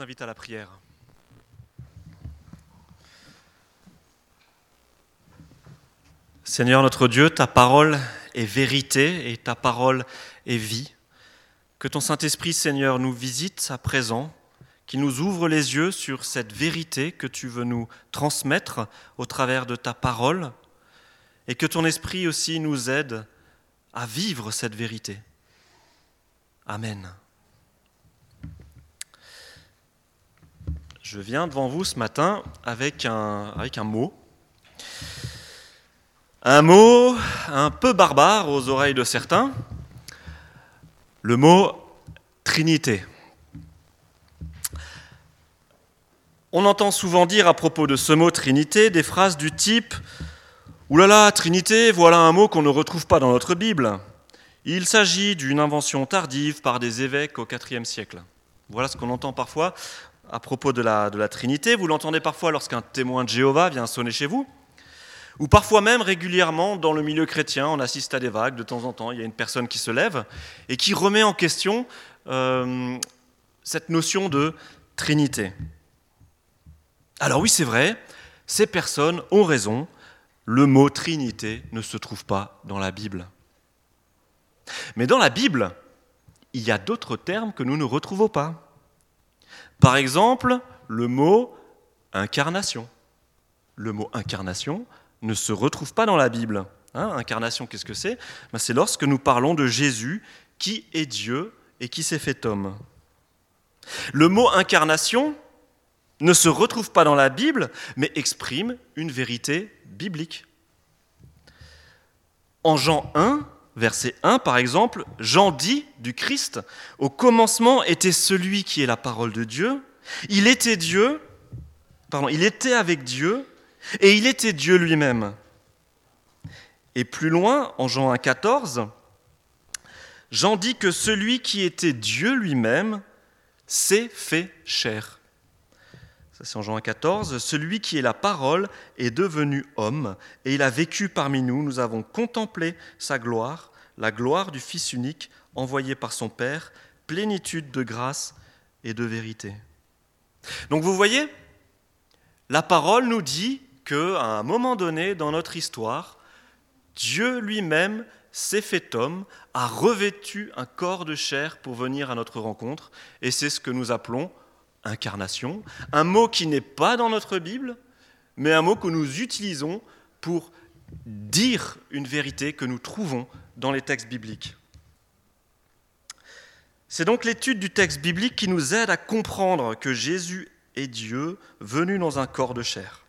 invite à la prière. Seigneur notre Dieu, ta parole est vérité et ta parole est vie. Que ton Saint-Esprit, Seigneur, nous visite à présent, qu'il nous ouvre les yeux sur cette vérité que tu veux nous transmettre au travers de ta parole, et que ton Esprit aussi nous aide à vivre cette vérité. Amen. Je viens devant vous ce matin avec un, mot. Un mot un peu barbare aux oreilles de certains. Le mot Trinité. On entend souvent dire à propos de ce mot Trinité des phrases du type Ouh là là, Trinité, voilà un mot qu'on ne retrouve pas dans notre Bible. Il s'agit d'une invention tardive par des évêques au IVe siècle. Voilà ce qu'on entend parfois à propos de la, Trinité. Vous l'entendez parfois lorsqu'un témoin de Jéhovah vient sonner chez vous, ou parfois même régulièrement dans le milieu chrétien, on assiste à des vagues, de temps en temps, il y a une personne qui se lève et qui remet en question euh, cette notion de Trinité. Alors oui, c'est vrai, ces personnes ont raison, le mot Trinité ne se trouve pas dans la Bible. Mais dans la Bible, il y a d'autres termes que nous ne retrouvons pas. Par exemple, le mot incarnation. Le mot incarnation ne se retrouve pas dans la Bible. Hein, incarnation, qu'est-ce que c'est? Ben, C'est lorsque nous parlons de Jésus qui est Dieu et qui s'est fait homme. Le mot incarnation ne se retrouve pas dans la Bible, mais exprime une vérité biblique. En Jean 1, verset 1 par exemple, Jean dit du Christ, au commencement était celui qui est la parole de Dieu, il était Dieu, pardon, il était avec Dieu, et il était Dieu lui-même. Et plus loin, en Jean 1, 14, Jean dit que celui qui était Dieu lui-même s'est fait chair. Ça c'est en Jean 14. Celui qui est la parole est devenu homme et il a vécu parmi nous. Nous avons contemplé sa gloire, la gloire du Fils unique envoyé par son Père, plénitude de grâce et de vérité. Donc vous voyez, la parole nous dit qu'à un moment donné dans notre histoire, Dieu lui-même s'est fait homme, a revêtu un corps de chair pour venir à notre rencontre, et c'est ce que nous appelons incarnation, un mot qui n'est pas dans notre Bible, mais un mot que nous utilisons pour dire une vérité que nous trouvons dans les textes bibliques. C'est donc l'étude du texte biblique qui nous aide à comprendre que Jésus est Dieu venu dans un corps de chair.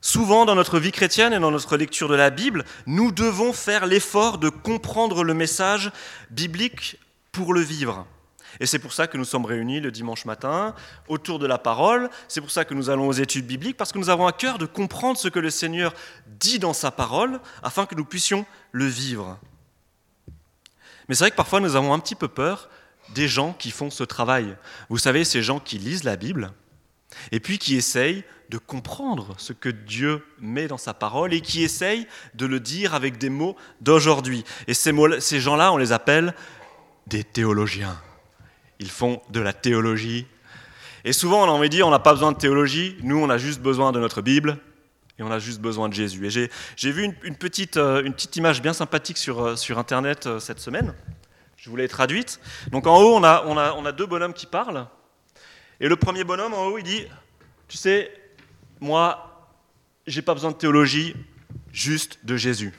Souvent dans notre vie chrétienne et dans notre lecture de la Bible, nous devons faire l'effort de comprendre le message biblique pour le vivre. Et c'est pour ça que nous sommes réunis le dimanche matin autour de la parole, c'est pour ça que nous allons aux études bibliques, parce que nous avons à cœur de comprendre ce que le Seigneur dit dans sa parole, afin que nous puissions le vivre. Mais c'est vrai que parfois nous avons un petit peu peur des gens qui font ce travail. Vous savez, ces gens qui lisent la Bible, et puis qui essayent de comprendre ce que Dieu met dans sa parole et qui essaye de le dire avec des mots d'aujourd'hui. Et ces, ces gens-là, on les appelle des théologiens. Ils font de la théologie. Et souvent, on a envie de dire, on n'a pas besoin de théologie, nous, on a juste besoin de notre Bible et on a juste besoin de Jésus. Et j'ai vu une, petite, euh, une, petite, image bien sympathique sur, euh, Internet euh, cette semaine. Je vous l'ai traduite. Donc en haut, on a, on, a, on a deux bonhommes qui parlent. Et le premier bonhomme en haut, il dit, tu sais, moi, j'ai pas besoin de théologie, juste de Jésus.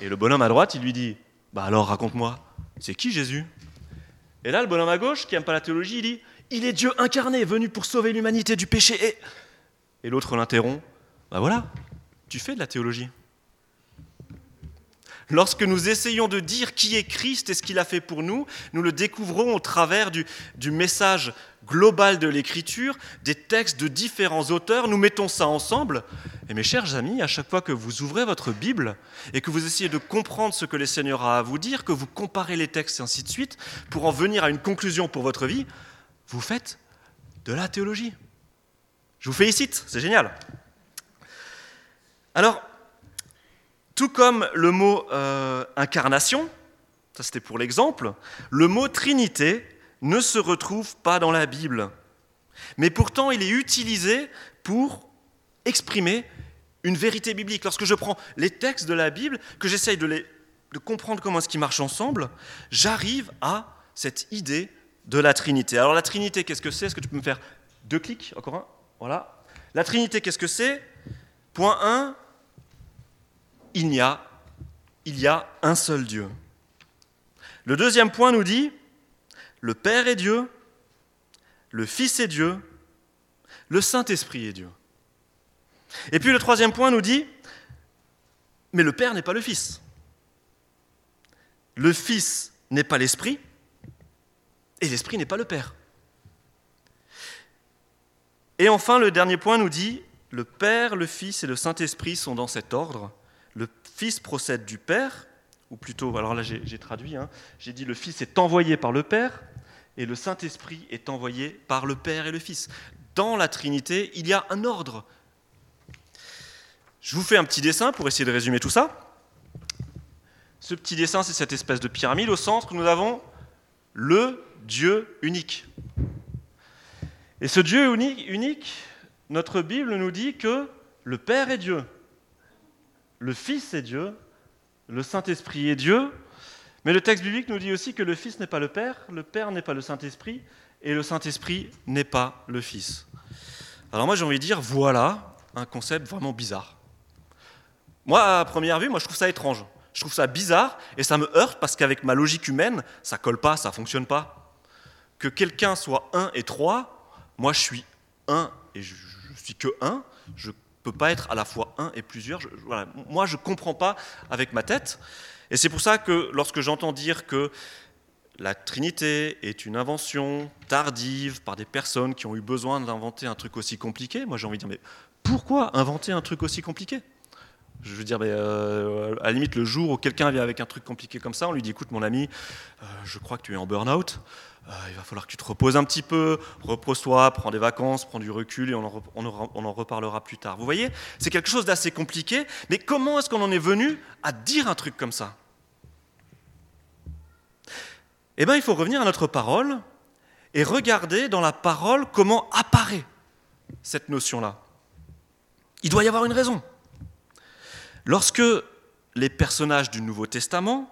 Et le bonhomme à droite, il lui dit, bah alors raconte-moi, c'est qui Jésus? Et là, le bonhomme à gauche, qui n'aime pas la théologie, il dit, il est Dieu incarné, venu pour sauver l'humanité du péché. Et, et l'autre l'interrompt, bah voilà, tu fais de la théologie. Lorsque nous essayons de dire qui est Christ et ce qu'il a fait pour nous, nous le découvrons au travers du, message global de l'Écriture, des textes de différents auteurs. Nous mettons ça ensemble. Et mes chers amis, à chaque fois que vous ouvrez votre Bible et que vous essayez de comprendre ce que le Seigneur a à vous dire, que vous comparez les textes et ainsi de suite, pour en venir à une conclusion pour votre vie, vous faites de la théologie. Je vous félicite, c'est génial. Alors, tout comme le mot euh, incarnation, ça c'était pour l'exemple, le mot Trinité ne se retrouve pas dans la Bible. Mais pourtant, il est utilisé pour exprimer une vérité biblique. Lorsque je prends les textes de la Bible, que j'essaye de, de comprendre comment est-ce qu'ils marchent ensemble, j'arrive à cette idée de la Trinité. Alors la Trinité, qu'est-ce que c'est? Est-ce que tu peux me faire deux clics Encore un? Voilà. La Trinité, qu'est-ce que c'est? Point 1, il y a, un seul Dieu. Le deuxième point nous dit, le Père est Dieu, le Fils est Dieu, le Saint-Esprit est Dieu. Et puis le troisième point nous dit, mais le Père n'est pas le Fils. Le Fils n'est pas l'Esprit, et l'Esprit n'est pas le Père. Et enfin, le dernier point nous dit, le Père, le Fils et le Saint-Esprit sont dans cet ordre. Fils procède du Père, ou plutôt, alors là j'ai traduit, hein, j'ai dit le Fils est envoyé par le Père, et le Saint-Esprit est envoyé par le Père et le Fils. Dans la Trinité, il y a un ordre. Je vous fais un petit dessin pour essayer de résumer tout ça. Ce petit dessin, c'est cette espèce de pyramide. Au centre, nous avons le Dieu unique. Et ce Dieu unique, notre Bible nous dit que le Père est Dieu, le Fils est Dieu, le Saint-Esprit est Dieu, mais le texte biblique nous dit aussi que le Fils n'est pas le Père, le Père n'est pas le Saint-Esprit, et le Saint-Esprit n'est pas le Fils. Alors moi j'ai envie de dire, voilà un concept vraiment bizarre. Moi, à première vue, moi je trouve ça étrange. Je trouve ça bizarre et ça me heurte parce qu'avec ma logique humaine, ça colle pas, ça fonctionne pas. Que quelqu'un soit un et trois, moi je suis un et je, ne suis que un, je peux pas être à la fois un et plusieurs. Moi je comprends pas avec ma tête. Et c'est pour ça que lorsque j'entends dire que la Trinité est une invention tardive par des personnes qui ont eu besoin d'inventer un truc aussi compliqué, moi j'ai envie de dire, mais pourquoi inventer un truc aussi compliqué? Je veux dire, euh, à la limite, le jour où quelqu'un vient avec un truc compliqué comme ça, on lui dit écoute, mon ami, euh, je crois que tu es en burn-out. Euh, il va falloir que tu te reposes un petit peu, repose-toi, prends des vacances, prends du recul et on en reparlera plus tard. Vous voyez, c'est quelque chose d'assez compliqué, mais comment est-ce qu'on en est venu à dire un truc comme ça? Eh bien, il faut revenir à notre parole et regarder dans la parole comment apparaît cette notion-là. Il doit y avoir une raison. Lorsque les personnages du Nouveau Testament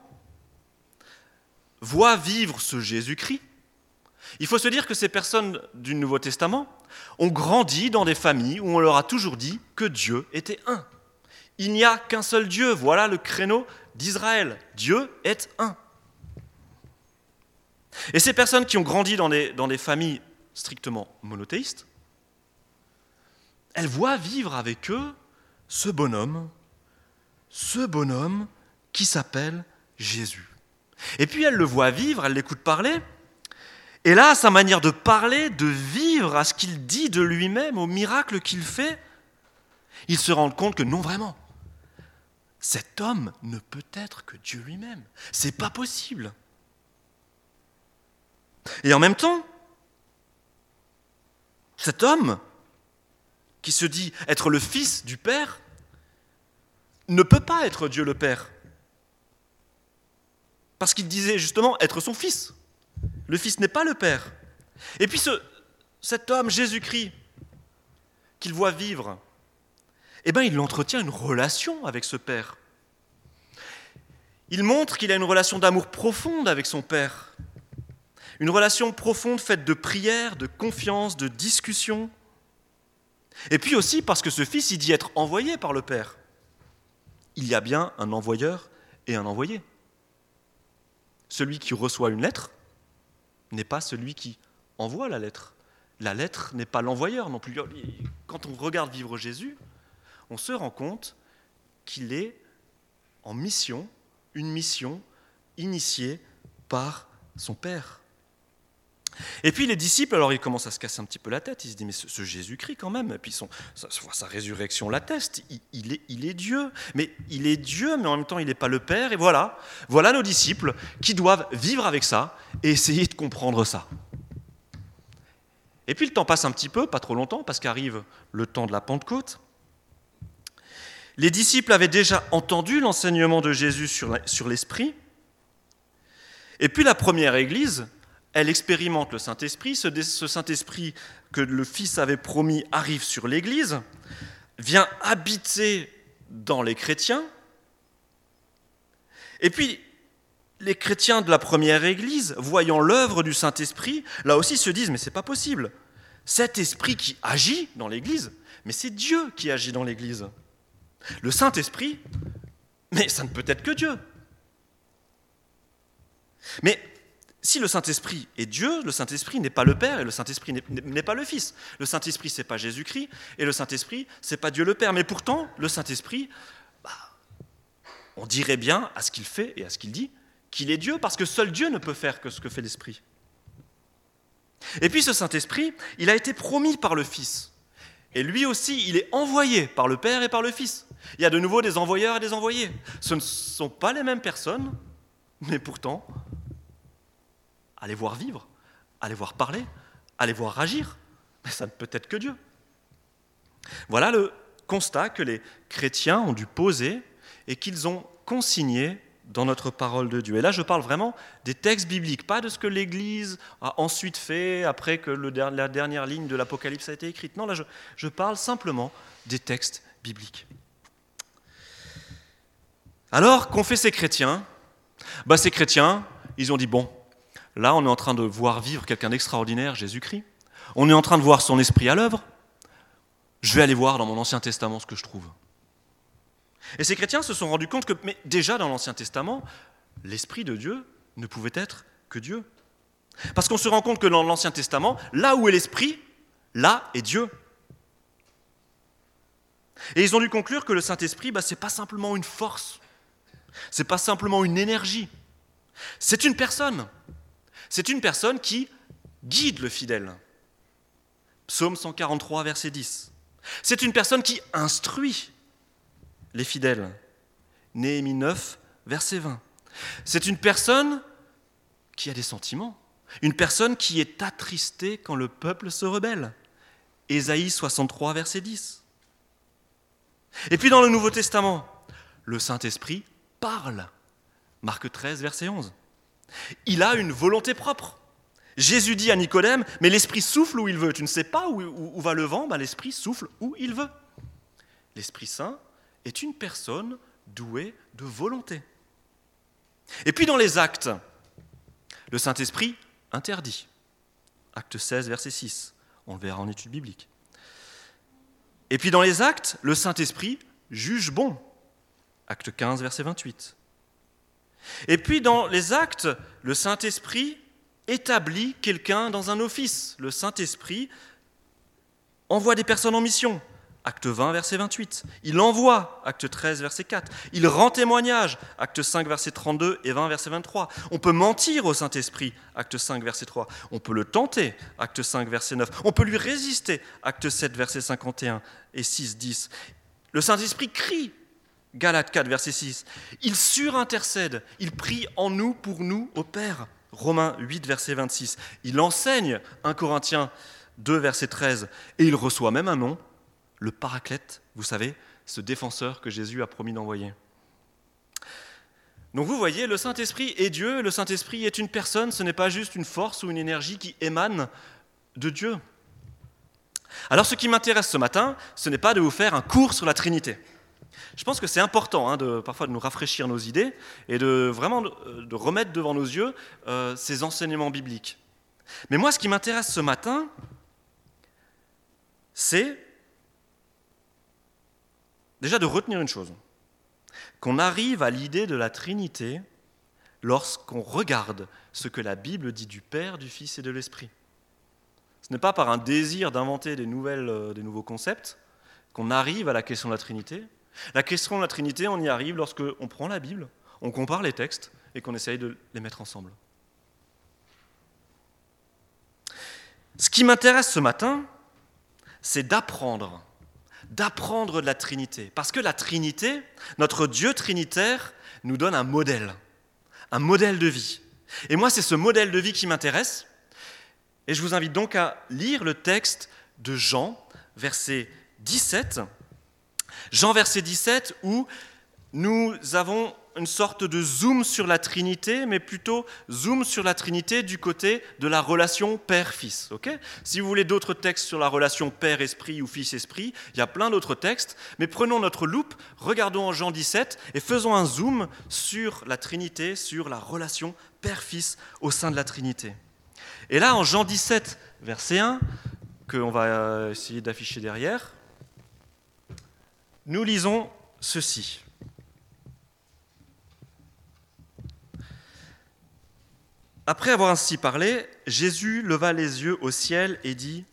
voient vivre ce Jésus-Christ, il faut se dire que ces personnes du Nouveau Testament ont grandi dans des familles où on leur a toujours dit que Dieu était un. Il n'y a qu'un seul Dieu, voilà le créneau d'Israël. Dieu est un. Et ces personnes qui ont grandi dans des, familles strictement monothéistes, elles voient vivre avec eux ce bonhomme ce bonhomme qui s'appelle Jésus. Et puis elle le voit vivre, elle l'écoute parler, et là, sa manière de parler, de vivre, à ce qu'il dit de lui-même, au miracle qu'il fait, il se rend compte que non vraiment. Cet homme ne peut être que Dieu lui-même. C'est pas possible. Et en même temps, cet homme qui se dit être le fils du Père, ne peut pas être Dieu le Père. Parce qu'il disait justement être son fils. Le fils n'est pas le Père. Et puis ce, cet homme, Jésus-Christ, qu'il voit vivre, eh bien, il entretient une relation avec ce Père. Il montre qu'il a une relation d'amour profonde avec son Père. Une relation profonde faite de prière, de confiance, de discussion. Et puis aussi parce que ce Fils, il dit être envoyé par le Père il y a bien un envoyeur et un envoyé. Celui qui reçoit une lettre n'est pas celui qui envoie la lettre. La lettre n'est pas l'envoyeur non plus. Quand on regarde vivre Jésus, on se rend compte qu'il est en mission, une mission initiée par son Père. Et puis les disciples, alors ils commencent à se casser un petit peu la tête, ils se disent mais ce, Jésus-Christ quand même, et puis son, sa, résurrection l'atteste, il, est, il est Dieu, mais il est Dieu, mais en même temps il n'est pas le Père, et voilà, voilà nos disciples qui doivent vivre avec ça et essayer de comprendre ça. Et puis le temps passe un petit peu, pas trop longtemps, parce qu'arrive le temps de la Pentecôte. Les disciples avaient déjà entendu l'enseignement de Jésus sur l'Esprit, et puis la première Église elle expérimente le Saint-Esprit, ce Saint-Esprit que le Fils avait promis arrive sur l'Église, vient habiter dans les chrétiens, et puis les chrétiens de la première Église, voyant l'œuvre du Saint-Esprit, là aussi se disent, mais c'est pas possible. Cet esprit qui agit dans l'Église, mais c'est Dieu qui agit dans l'Église. Le Saint-Esprit, mais ça ne peut être que Dieu. Mais si le Saint-Esprit est Dieu, le Saint-Esprit n'est pas le Père et le Saint-Esprit n'est pas le Fils. Le Saint-Esprit, c'est pas Jésus-Christ et le Saint-Esprit, c'est pas Dieu le Père. Mais pourtant, le Saint-Esprit, bah, on dirait bien à ce qu'il fait et à ce qu'il dit qu'il est Dieu, parce que seul Dieu ne peut faire que ce que fait l'Esprit. Et puis ce Saint-Esprit, il a été promis par le Fils. Et lui aussi, il est envoyé par le Père et par le Fils. Il y a de nouveau des envoyeurs et des envoyés. Ce ne sont pas les mêmes personnes, mais pourtant, allez voir vivre, allez voir parler, allez voir agir. Mais ça ne peut être que Dieu. Voilà le constat que les chrétiens ont dû poser et qu'ils ont consigné dans notre parole de Dieu. Et là, je parle vraiment des textes bibliques, pas de ce que l'Église a ensuite fait après que la dernière ligne de l'Apocalypse a été écrite. Non, là, je, parle simplement des textes bibliques. Alors, qu'ont fait ces chrétiens? Bah, Ces chrétiens, ils ont dit, bon, là, on est en train de voir vivre quelqu'un d'extraordinaire, Jésus-Christ. On est en train de voir son esprit à l'œuvre. Je vais aller voir dans mon Ancien Testament ce que je trouve. Et ces chrétiens se sont rendus compte que, mais déjà dans l'Ancien Testament, l'Esprit de Dieu ne pouvait être que Dieu. Parce qu'on se rend compte que dans l'Ancien Testament, là où est l'Esprit, là est Dieu. Et ils ont dû conclure que le Saint-Esprit, bah, ce n'est pas simplement une force, ce n'est pas simplement une énergie, c'est une personne. C'est une personne qui guide le fidèle. Psaume 143, verset 10. C'est une personne qui instruit les fidèles. Néhémie 9, verset 20. C'est une personne qui a des sentiments, une personne qui est attristée quand le peuple se rebelle. Ésaïe 63, verset 10. Et puis dans le Nouveau Testament, le Saint-Esprit parle. Marc 13, verset 11. Il a une volonté propre. Jésus dit à Nicodème, mais l'Esprit souffle où il veut. Tu ne sais pas où, va le vent, bah, l'Esprit souffle où il veut. L'Esprit Saint est une personne douée de volonté. Et puis dans les actes, le Saint-Esprit interdit. Acte 16, verset 6. On le verra en étude biblique. Et puis dans les actes, le Saint-Esprit juge bon. Acte 15, verset 28. Et puis dans les actes, le Saint-Esprit établit quelqu'un dans un office. Le Saint-Esprit envoie des personnes en mission. Acte 20, verset 28. Il envoie, acte 13, verset 4. Il rend témoignage, acte 5, verset 32 et 20, verset 23. On peut mentir au Saint-Esprit, acte 5, verset 3. On peut le tenter, acte 5, verset 9. On peut lui résister, acte 7, verset 51 et 6, 10. Le Saint-Esprit crie, Galates 4, verset 6. Il surintercède, il prie en nous, pour nous, au Père. Romains 8, verset 26. Il enseigne, 1 Corinthiens 2, verset 13. Et il reçoit même un nom, le paraclète, vous savez, ce défenseur que Jésus a promis d'envoyer. Donc vous voyez, le Saint-Esprit est Dieu, le Saint-Esprit est une personne, ce n'est pas juste une force ou une énergie qui émane de Dieu. Alors ce qui m'intéresse ce matin, ce n'est pas de vous faire un cours sur la Trinité. Je pense que c'est important hein, de, parfois de nous rafraîchir nos idées et de vraiment de, remettre devant nos yeux euh, ces enseignements bibliques. Mais moi, ce qui m'intéresse ce matin, c'est Déjà de retenir une chose, qu'on arrive à l'idée de la Trinité lorsqu'on regarde ce que la Bible dit du Père, du Fils et de l'Esprit. Ce n'est pas par un désir d'inventer des, euh, des nouveaux concepts qu'on arrive à la question de la Trinité. La question de la Trinité, on y arrive lorsqu'on prend la Bible, on compare les textes et qu'on essaye de les mettre ensemble. Ce qui m'intéresse ce matin, c'est d'apprendre d'apprendre de la Trinité. Parce que la Trinité, notre Dieu trinitaire, nous donne un modèle, un modèle de vie. Et moi, c'est ce modèle de vie qui m'intéresse. Et je vous invite donc à lire le texte de Jean, verset 17. Jean, verset 17, où nous avons une sorte de zoom sur la Trinité, mais plutôt zoom sur la Trinité du côté de la relation Père-Fils. si vous voulez d'autres textes sur la relation Père-Esprit ou Fils-Esprit, il y a plein d'autres textes, mais prenons notre loupe, regardons en Jean 17 et faisons un zoom sur la Trinité, sur la relation Père-Fils au sein de la Trinité. Et là, en Jean 17, verset 1, qu'on va euh, essayer d'afficher derrière, nous lisons ceci. Après avoir ainsi parlé, Jésus leva les yeux au ciel et dit,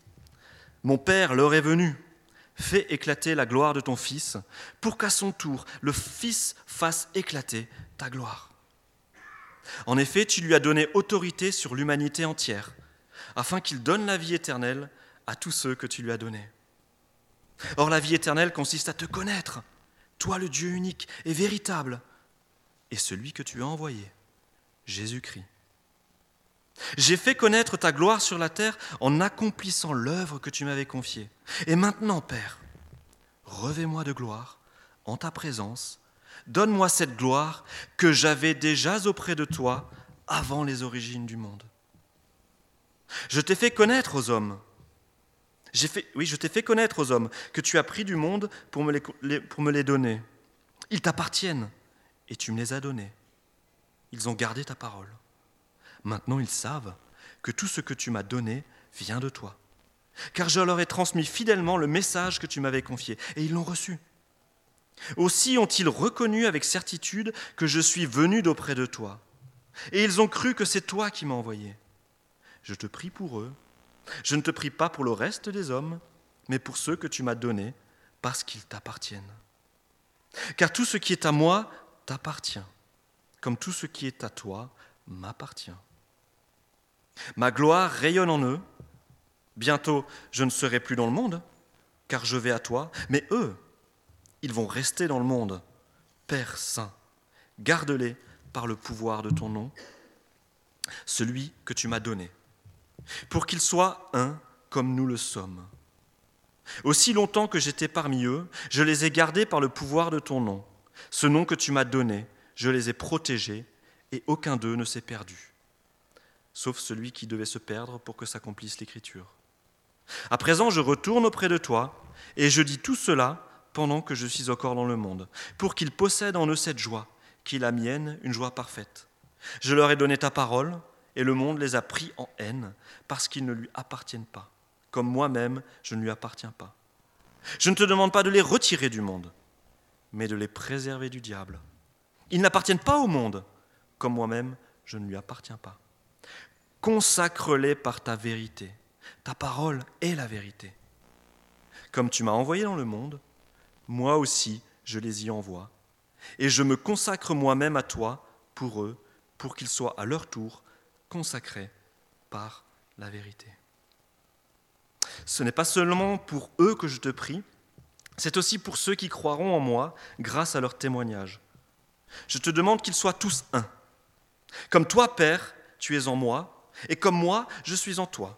Mon Père, l'heure est venue, fais éclater la gloire de ton Fils, pour qu'à son tour le Fils fasse éclater ta gloire. En effet, tu lui as donné autorité sur l'humanité entière, afin qu'il donne la vie éternelle à tous ceux que tu lui as donnés. Or la vie éternelle consiste à te connaître, toi le Dieu unique et véritable, et celui que tu as envoyé, Jésus-Christ. J'ai fait connaître ta gloire sur la terre en accomplissant l'œuvre que tu m'avais confiée. Et maintenant, Père, revêt-moi de gloire en ta présence. Donne-moi cette gloire que j'avais déjà auprès de toi avant les origines du monde. Je t'ai fait connaître aux hommes. Oui, je t'ai fait connaître aux hommes que tu as pris du monde pour me les, pour me les donner. Ils t'appartiennent et tu me les as donnés. Ils ont gardé ta parole. Maintenant ils savent que tout ce que tu m'as donné vient de toi. Car je leur ai transmis fidèlement le message que tu m'avais confié, et ils l'ont reçu. Aussi ont-ils reconnu avec certitude que je suis venu d'auprès de toi, et ils ont cru que c'est toi qui m'as envoyé. Je te prie pour eux, je ne te prie pas pour le reste des hommes, mais pour ceux que tu m'as donnés, parce qu'ils t'appartiennent. Car tout ce qui est à moi t'appartient, comme tout ce qui est à toi m'appartient. Ma gloire rayonne en eux. Bientôt, je ne serai plus dans le monde, car je vais à toi, mais eux, ils vont rester dans le monde. Père Saint, garde-les par le pouvoir de ton nom, celui que tu m'as donné, pour qu'ils soient un comme nous le sommes. Aussi longtemps que j'étais parmi eux, je les ai gardés par le pouvoir de ton nom. Ce nom que tu m'as donné, je les ai protégés, et aucun d'eux ne s'est perdu sauf celui qui devait se perdre pour que s'accomplisse l'Écriture. À présent, je retourne auprès de toi, et je dis tout cela pendant que je suis encore dans le monde, pour qu'ils possèdent en eux cette joie, qui est la mienne, une joie parfaite. Je leur ai donné ta parole, et le monde les a pris en haine, parce qu'ils ne lui appartiennent pas, comme moi-même je ne lui appartiens pas. Je ne te demande pas de les retirer du monde, mais de les préserver du diable. Ils n'appartiennent pas au monde, comme moi-même je ne lui appartiens pas. Consacre-les par ta vérité. Ta parole est la vérité. Comme tu m'as envoyé dans le monde, moi aussi je les y envoie. Et je me consacre moi-même à toi pour eux, pour qu'ils soient à leur tour consacrés par la vérité. Ce n'est pas seulement pour eux que je te prie, c'est aussi pour ceux qui croiront en moi grâce à leur témoignage. Je te demande qu'ils soient tous un. Comme toi, Père, tu es en moi, et comme moi, je suis en toi.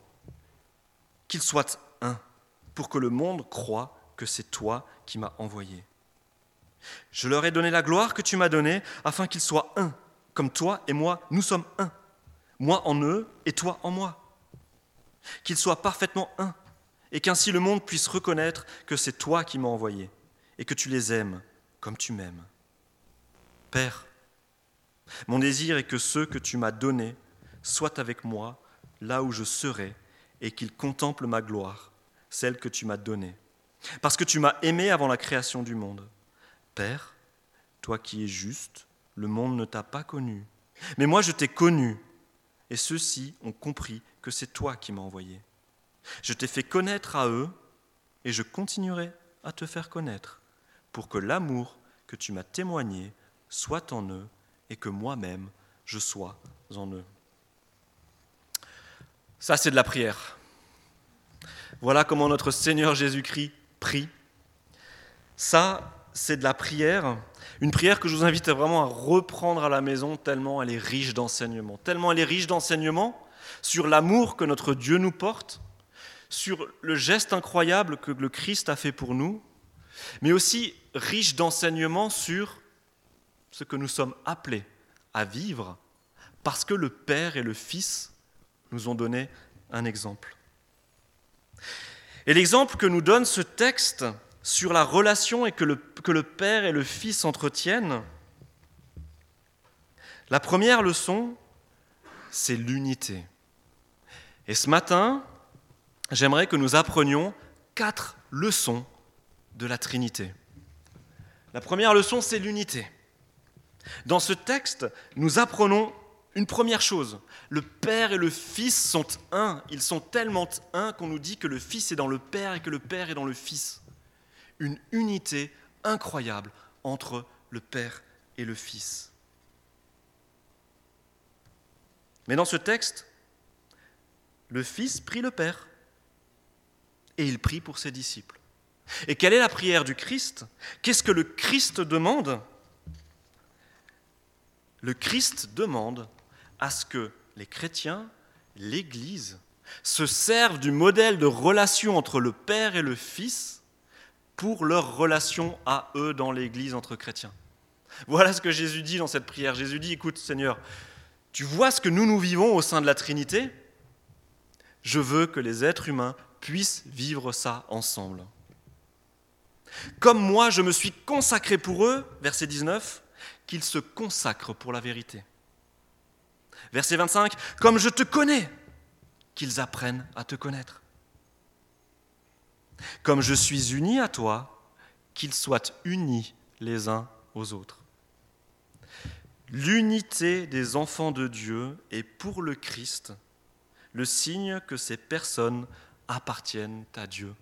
Qu'ils soient un, pour que le monde croie que c'est toi qui m'as envoyé. Je leur ai donné la gloire que tu m'as donnée, afin qu'ils soient un, comme toi et moi, nous sommes un. Moi en eux et toi en moi. Qu'ils soient parfaitement un, et qu'ainsi le monde puisse reconnaître que c'est toi qui m'as envoyé, et que tu les aimes comme tu m'aimes. Père, mon désir est que ceux que tu m'as donnés Sois avec moi là où je serai et qu'il contemple ma gloire, celle que tu m'as donnée. Parce que tu m'as aimé avant la création du monde. Père, toi qui es juste, le monde ne t'a pas connu. Mais moi je t'ai connu, et ceux-ci ont compris que c'est toi qui m'as envoyé. Je t'ai fait connaître à eux, et je continuerai à te faire connaître, pour que l'amour que tu m'as témoigné soit en eux, et que moi-même je sois en eux. Ça, c'est de la prière. Voilà comment notre Seigneur Jésus-Christ prie. Ça, c'est de la prière. Une prière que je vous invite vraiment à reprendre à la maison tellement elle est riche d'enseignements. Tellement elle est riche d'enseignements sur l'amour que notre Dieu nous porte, sur le geste incroyable que le Christ a fait pour nous, mais aussi riche d'enseignements sur ce que nous sommes appelés à vivre parce que le Père et le Fils nous ont donné un exemple. Et l'exemple que nous donne ce texte sur la relation et que le, que le Père et le Fils entretiennent, la première leçon, c'est l'unité. Et ce matin, j'aimerais que nous apprenions quatre leçons de la Trinité. La première leçon, c'est l'unité. Dans ce texte, nous apprenons une première chose. Le Père et le Fils sont un. Ils sont tellement un qu'on nous dit que le Fils est dans le Père et que le Père est dans le Fils. Une unité incroyable entre le Père et le Fils. Mais dans ce texte, le Fils prie le Père et il prie pour ses disciples. Et quelle est la prière du Christ? Qu'est-ce que le Christ demande? Le Christ demande à ce que les chrétiens, l'Église, se servent du modèle de relation entre le Père et le Fils pour leur relation à eux dans l'Église entre chrétiens. Voilà ce que Jésus dit dans cette prière. Jésus dit, écoute Seigneur, tu vois ce que nous nous vivons au sein de la Trinité Je veux que les êtres humains puissent vivre ça ensemble. Comme moi, je me suis consacré pour eux, verset 19, qu'ils se consacrent pour la vérité. Verset 25, comme je te connais, qu'ils apprennent à te connaître. Comme je suis uni à toi, qu'ils soient unis les uns aux autres. L'unité des enfants de Dieu est pour le Christ le signe que ces personnes appartiennent à Dieu.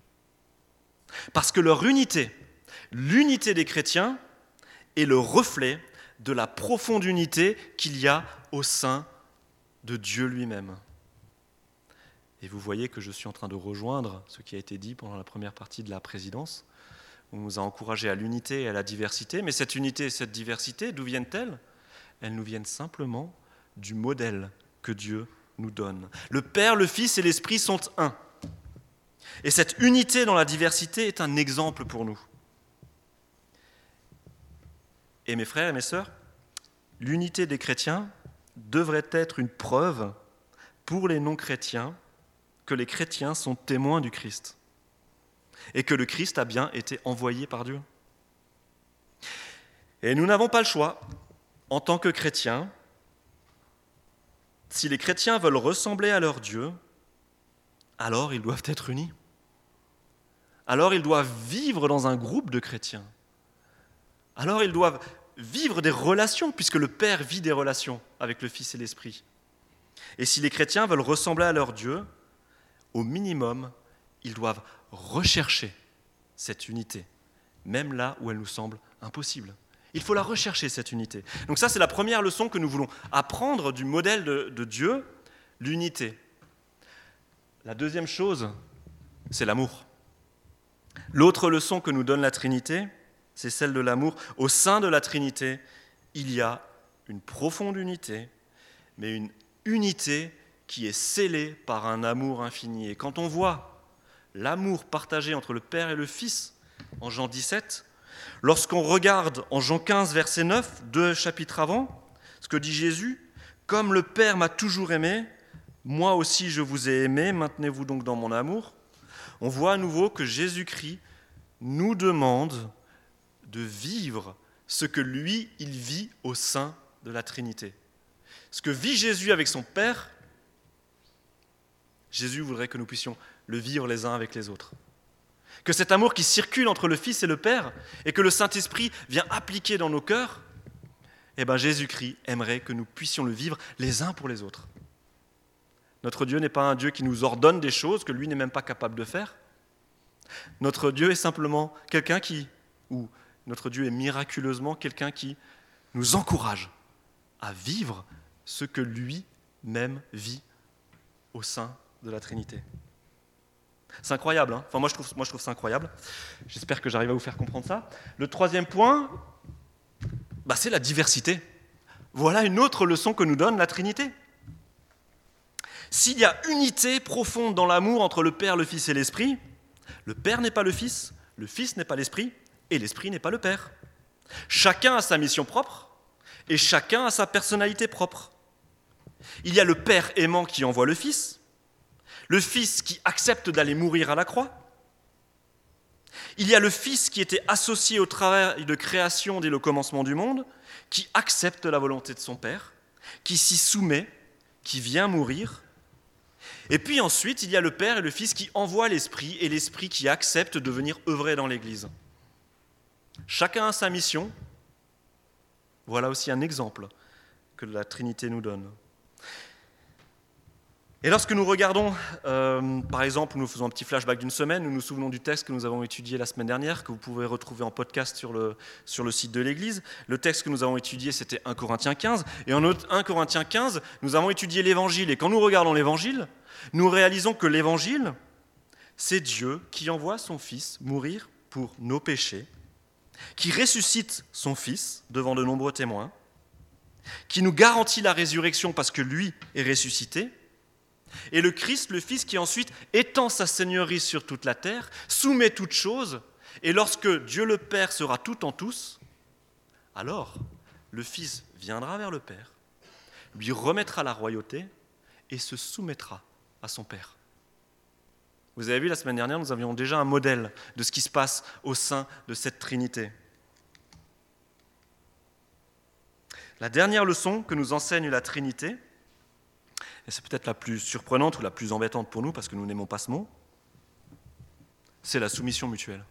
Parce que leur unité, l'unité des chrétiens, est le reflet de la profonde unité qu'il y a au sein de Dieu lui-même. Et vous voyez que je suis en train de rejoindre ce qui a été dit pendant la première partie de la présidence. On nous a encouragés à l'unité et à la diversité, mais cette unité et cette diversité, d'où viennent-elles? Elles nous viennent simplement du modèle que Dieu nous donne. Le Père, le Fils et l'Esprit sont un. Et cette unité dans la diversité est un exemple pour nous. Et mes frères et mes sœurs, l'unité des chrétiens devrait être une preuve pour les non-chrétiens que les chrétiens sont témoins du Christ et que le Christ a bien été envoyé par Dieu. Et nous n'avons pas le choix, en tant que chrétiens, si les chrétiens veulent ressembler à leur Dieu, alors ils doivent être unis. Alors ils doivent vivre dans un groupe de chrétiens. Alors ils doivent vivre des relations, puisque le Père vit des relations avec le Fils et l'Esprit. Et si les chrétiens veulent ressembler à leur Dieu, au minimum, ils doivent rechercher cette unité, même là où elle nous semble impossible. Il faut la rechercher, cette unité. Donc ça, c'est la première leçon que nous voulons apprendre du modèle de, Dieu, l'unité. La deuxième chose, c'est l'amour. L'autre leçon que nous donne la Trinité, c'est celle de l'amour. Au sein de la Trinité, il y a une profonde unité, mais une unité qui est scellée par un amour infini. Et quand on voit l'amour partagé entre le Père et le Fils en Jean 17, lorsqu'on regarde en Jean 15, verset 9, deux chapitres avant, ce que dit Jésus, comme le Père m'a toujours aimé, moi aussi je vous ai aimé, maintenez-vous donc dans mon amour, on voit à nouveau que Jésus-Christ nous demande de vivre ce que lui, il vit au sein de la Trinité. Ce que vit Jésus avec son Père, Jésus voudrait que nous puissions le vivre les uns avec les autres. Que cet amour qui circule entre le Fils et le Père et que le Saint-Esprit vient appliquer dans nos cœurs, eh bien Jésus-Christ aimerait que nous puissions le vivre les uns pour les autres. Notre Dieu n'est pas un Dieu qui nous ordonne des choses que lui n'est même pas capable de faire. Notre Dieu est simplement quelqu'un qui, ou notre Dieu est miraculeusement quelqu'un qui nous encourage à vivre ce que lui-même vit au sein de la Trinité. C'est incroyable, hein moi je trouve, moi ça incroyable. J'espère que j'arrive à vous faire comprendre ça. Le troisième point, bah, c'est la diversité. Voilà une autre leçon que nous donne la Trinité. S'il y a unité profonde dans l'amour entre le Père, le Fils et l'Esprit, le Père n'est pas le Fils, le Fils n'est pas l'Esprit, et l'Esprit n'est pas le Père. Chacun a sa mission propre, et chacun a sa personnalité propre. Il y a le Père aimant qui envoie le Fils, le Fils qui accepte d'aller mourir à la croix, il y a le Fils qui était associé au travail de création dès le commencement du monde, qui accepte la volonté de son Père, qui s'y soumet, qui vient mourir. Et puis ensuite, il y a le Père et le Fils qui envoient l'Esprit et l'Esprit qui accepte de venir œuvrer dans l'Église. Chacun a sa mission. Voilà aussi un exemple que la Trinité nous donne. Et lorsque nous regardons, euh, par exemple, nous faisons un petit flashback d'une semaine, nous nous souvenons du texte que nous avons étudié la semaine dernière, que vous pouvez retrouver en podcast sur le, sur le site de l'Église. Le texte que nous avons étudié, c'était 1 Corinthiens 15. Et en 1 Corinthiens 15, nous avons étudié l'Évangile. Et quand nous regardons l'Évangile, nous réalisons que l'Évangile, c'est Dieu qui envoie son Fils mourir pour nos péchés, qui ressuscite son Fils devant de nombreux témoins, qui nous garantit la résurrection parce que lui est ressuscité, et le Christ, le Fils, qui ensuite étend sa seigneurie sur toute la terre, soumet toutes choses, et lorsque Dieu le Père sera tout en tous, alors le Fils viendra vers le Père, lui remettra la royauté et se soumettra à son Père. Vous avez vu, la semaine dernière, nous avions déjà un modèle de ce qui se passe au sein de cette Trinité. La dernière leçon que nous enseigne la Trinité, et c'est peut-être la plus surprenante ou la plus embêtante pour nous parce que nous n'aimons pas ce mot, c'est la soumission mutuelle.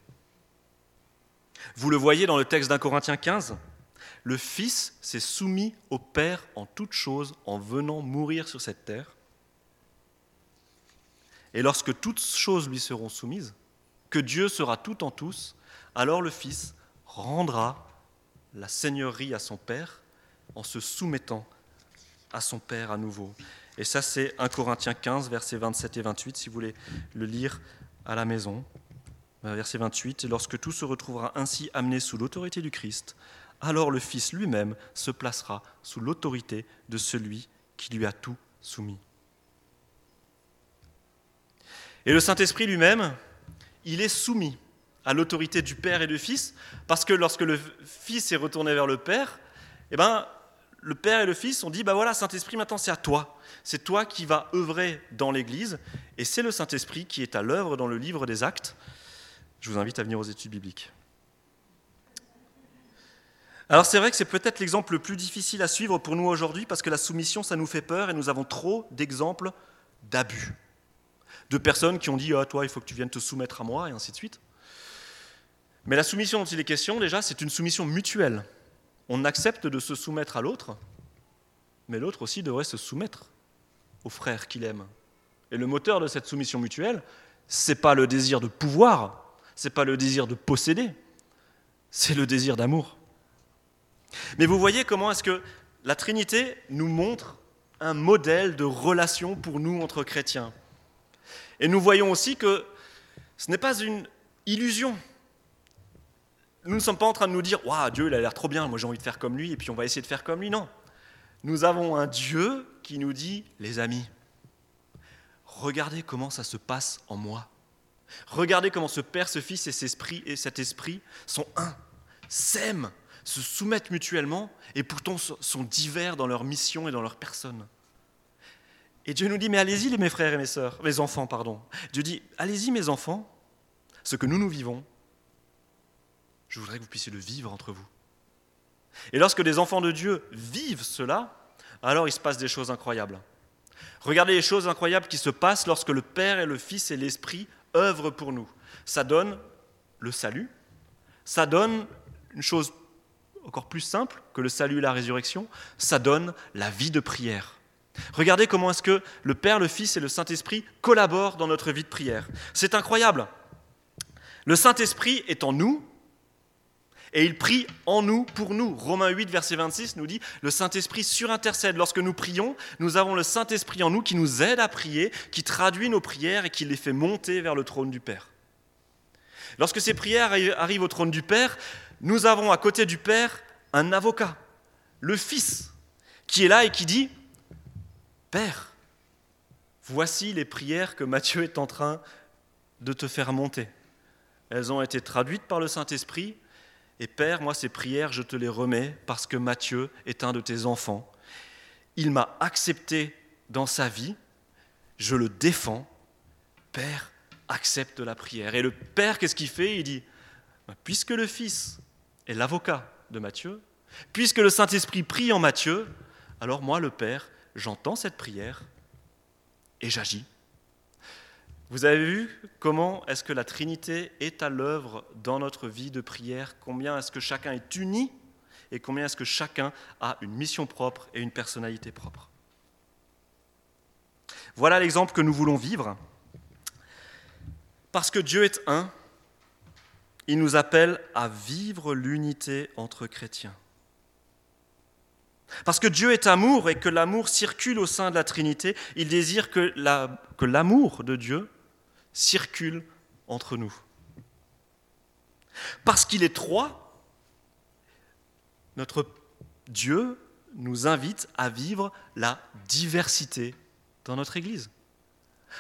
Vous le voyez dans le texte d'un Corinthiens 15, le Fils s'est soumis au Père en toutes choses en venant mourir sur cette terre. Et lorsque toutes choses lui seront soumises, que Dieu sera tout en tous, alors le Fils rendra la seigneurie à son Père en se soumettant à son Père à nouveau. Et ça, c'est 1 Corinthiens 15, versets 27 et 28, si vous voulez le lire à la maison. Euh, verset 28, Lorsque tout se retrouvera ainsi amené sous l'autorité du Christ, alors le Fils lui-même se placera sous l'autorité de celui qui lui a tout soumis. Et le Saint-Esprit lui-même, il est soumis à l'autorité du Père et du Fils, parce que lorsque le Fils est retourné vers le Père, eh ben, le Père et le Fils ont dit, bah voilà, Saint-Esprit, maintenant c'est à toi. C'est toi qui vas œuvrer dans l'Église, et c'est le Saint-Esprit qui est à l'œuvre dans le livre des actes. Je vous invite à venir aux études bibliques. Alors c'est vrai que c'est peut-être l'exemple le plus difficile à suivre pour nous aujourd'hui, parce que la soumission, ça nous fait peur, et nous avons trop d'exemples d'abus. De personnes qui ont dit, ah toi, il faut que tu viennes te soumettre à moi, et ainsi de suite. Mais la soumission dont il est question, déjà, c'est une soumission mutuelle on accepte de se soumettre à l'autre, mais l'autre aussi devrait se soumettre au frère qu'il aime. Et le moteur de cette soumission mutuelle, c'est pas le désir de pouvoir, c'est pas le désir de posséder, c'est le désir d'amour. Mais vous voyez comment est-ce que la Trinité nous montre un modèle de relation pour nous entre chrétiens. Et nous voyons aussi que ce n'est pas une illusion nous ne sommes pas en train de nous dire Waouh, Dieu, il a l'air trop bien, moi j'ai envie de faire comme lui, et puis on va essayer de faire comme lui. Non. Nous avons un Dieu qui nous dit Les amis, regardez comment ça se passe en moi. Regardez comment ce Père, ce Fils et, cet esprit, et cet esprit sont un, s'aiment, se soumettent mutuellement et pourtant sont divers dans leur mission et dans leur personne. Et Dieu nous dit, mais allez-y mes frères et mes sœurs, mes enfants, pardon. Dieu dit, allez-y mes enfants, ce que nous nous vivons, je voudrais que vous puissiez le vivre entre vous. Et lorsque les enfants de Dieu vivent cela, alors il se passe des choses incroyables. Regardez les choses incroyables qui se passent lorsque le Père et le Fils et l'Esprit œuvrent pour nous. Ça donne le salut, ça donne une chose encore plus simple que le salut et la résurrection, ça donne la vie de prière. Regardez comment est-ce que le Père, le Fils et le Saint-Esprit collaborent dans notre vie de prière. C'est incroyable. Le Saint-Esprit est en nous et il prie en nous, pour nous. Romains 8, verset 26 nous dit, le Saint-Esprit surintercède. Lorsque nous prions, nous avons le Saint-Esprit en nous qui nous aide à prier, qui traduit nos prières et qui les fait monter vers le trône du Père. Lorsque ces prières arrivent au trône du Père, nous avons à côté du Père un avocat, le Fils, qui est là et qui dit, Père, voici les prières que Matthieu est en train de te faire monter. Elles ont été traduites par le Saint-Esprit Et Père, moi, ces prières, je te les remets parce que Matthieu est un de tes enfants. Il m'a accepté dans sa vie, je le défends. Père, accepte la prière. Et le Père, qu'est-ce qu'il fait? Il dit, puisque le Fils est l'avocat de Matthieu, puisque le Saint-Esprit prie en Matthieu, alors moi, le Père, j'entends cette prière et j'agis. Vous avez vu comment est-ce que la Trinité est à l'œuvre dans notre vie de prière, combien est-ce que chacun est uni? Et combien est-ce que chacun a une mission propre et une personnalité propre? Voilà l'exemple que nous voulons vivre. Parce que Dieu est un, il nous appelle à vivre l'unité entre chrétiens. Parce que Dieu est amour et que l'amour circule au sein de la Trinité, il désire que l'amour de Dieu circule entre nous. Parce qu'il est trois, notre Dieu nous invite à vivre la diversité dans notre Église,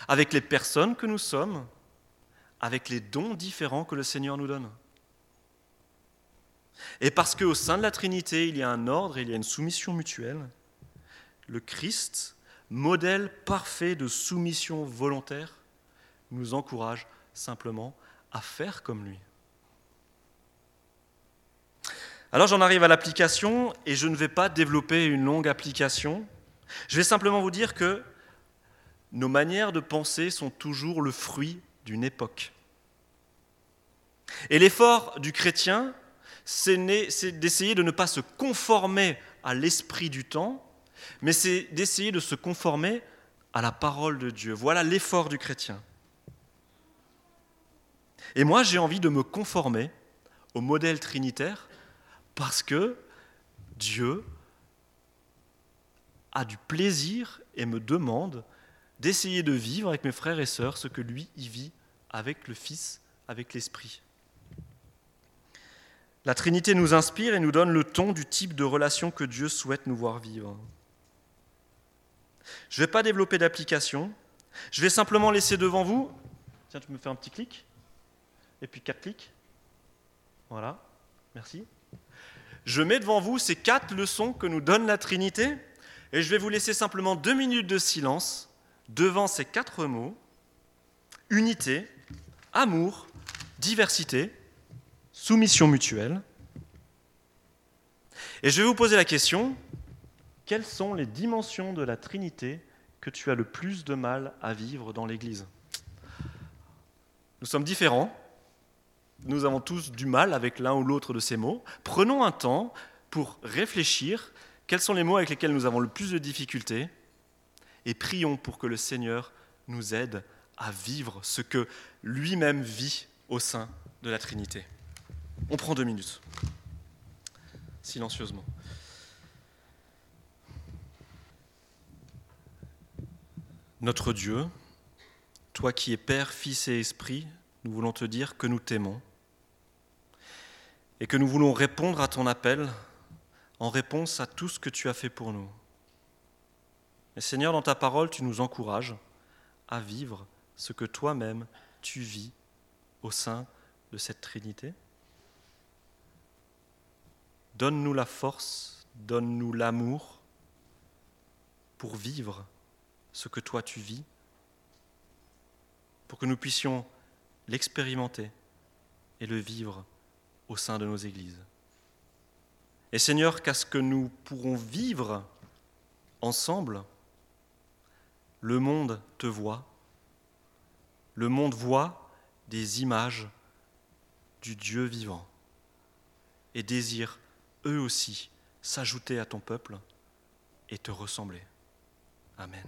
avec les personnes que nous sommes, avec les dons différents que le Seigneur nous donne. Et parce qu'au sein de la Trinité, il y a un ordre, il y a une soumission mutuelle, le Christ, modèle parfait de soumission volontaire, nous encourage simplement à faire comme lui. Alors j'en arrive à l'application et je ne vais pas développer une longue application. Je vais simplement vous dire que nos manières de penser sont toujours le fruit d'une époque. Et l'effort du chrétien, c'est d'essayer de ne pas se conformer à l'esprit du temps, mais c'est d'essayer de se conformer à la parole de Dieu. Voilà l'effort du chrétien. Et moi, j'ai envie de me conformer au modèle trinitaire parce que Dieu a du plaisir et me demande d'essayer de vivre avec mes frères et sœurs ce que lui y vit avec le Fils, avec l'Esprit. La Trinité nous inspire et nous donne le ton du type de relation que Dieu souhaite nous voir vivre. Je ne vais pas développer d'application, je vais simplement laisser devant vous, tiens, tu me fais un petit clic, et puis quatre clics. Voilà, merci. Je mets devant vous ces quatre leçons que nous donne la Trinité, et je vais vous laisser simplement deux minutes de silence devant ces quatre mots unité, amour, diversité, soumission mutuelle. Et je vais vous poser la question, quelles sont les dimensions de la Trinité que tu as le plus de mal à vivre dans l'Église? Nous sommes différents, nous avons tous du mal avec l'un ou l'autre de ces mots. Prenons un temps pour réfléchir quels sont les mots avec lesquels nous avons le plus de difficultés et prions pour que le Seigneur nous aide à vivre ce que lui-même vit au sein de la Trinité. On prend deux minutes, silencieusement. Notre Dieu, toi qui es Père, Fils et Esprit, nous voulons te dire que nous t'aimons et que nous voulons répondre à ton appel en réponse à tout ce que tu as fait pour nous. Et Seigneur, dans ta parole, tu nous encourages à vivre ce que toi-même tu vis au sein de cette Trinité. Donne-nous la force, donne-nous l'amour pour vivre ce que toi tu vis, pour que nous puissions l'expérimenter et le vivre au sein de nos églises. Et Seigneur, qu'à ce que nous pourrons vivre ensemble, le monde te voit, le monde voit des images du Dieu vivant et désire eux aussi s'ajouter à ton peuple et te ressembler. Amen.